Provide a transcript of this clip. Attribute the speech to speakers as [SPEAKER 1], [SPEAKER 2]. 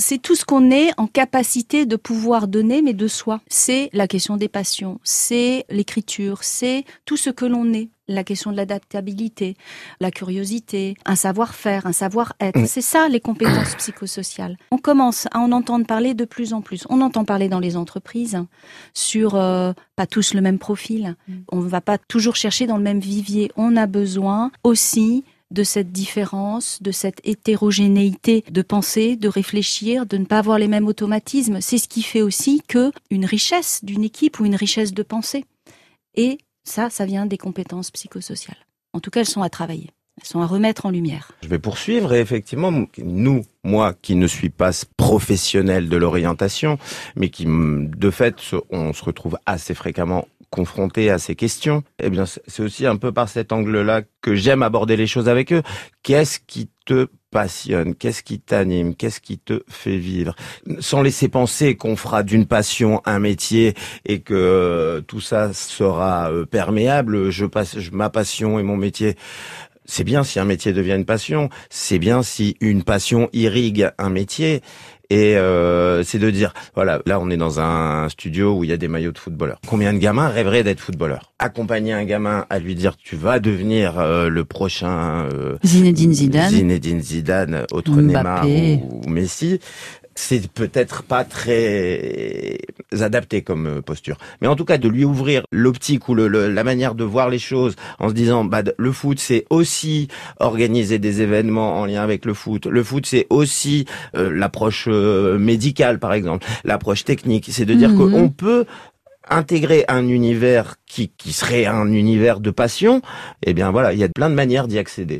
[SPEAKER 1] c'est tout ce qu'on est en capacité de pouvoir donner, mais de soi. C'est la question des passions, c'est l'écriture, c'est tout ce que l'on est la question de l'adaptabilité, la curiosité, un savoir-faire, un savoir-être. Mm. C'est ça les compétences psychosociales. On commence à en entendre parler de plus en plus. On entend parler dans les entreprises sur euh, pas tous le même profil. Mm. On ne va pas toujours chercher dans le même vivier. On a besoin aussi de cette différence, de cette hétérogénéité de penser, de réfléchir, de ne pas avoir les mêmes automatismes. C'est ce qui fait aussi que une richesse d'une équipe ou une richesse de pensée. Et ça, ça vient des compétences psychosociales. En tout cas, elles sont à travailler. Elles sont à remettre en lumière.
[SPEAKER 2] Je vais poursuivre et effectivement, nous, moi qui ne suis pas professionnel de l'orientation, mais qui, de fait, on se retrouve assez fréquemment confronté à ces questions, eh bien, c'est aussi un peu par cet angle-là que j'aime aborder les choses avec eux. Qu'est-ce qui te passionne? Qu'est-ce qui t'anime? Qu'est-ce qui te fait vivre? Sans laisser penser qu'on fera d'une passion un métier et que euh, tout ça sera euh, perméable. Je passe ma passion et mon métier. C'est bien si un métier devient une passion. C'est bien si une passion irrigue un métier. Et euh, c'est de dire, voilà, là on est dans un studio où il y a des maillots de footballeurs. Combien de gamins rêveraient d'être footballeurs? Accompagner un gamin à lui dire, tu vas devenir euh, le prochain
[SPEAKER 1] euh, Zinedine Zidane,
[SPEAKER 2] Zinedine Zidane, autre Neymar ou, ou Messi, c'est peut-être pas très adapté comme euh, posture. Mais en tout cas, de lui ouvrir l'optique ou le, la manière de voir les choses en se disant, bah, le foot, c'est aussi organiser des événements en lien avec le foot. Le foot, c'est aussi euh, l'approche euh, médicale, par exemple, l'approche technique. C'est de dire mhm. qu'on peut intégrer un univers qui, qui serait un univers de passion, eh bien voilà, il y a plein de manières d'y accéder.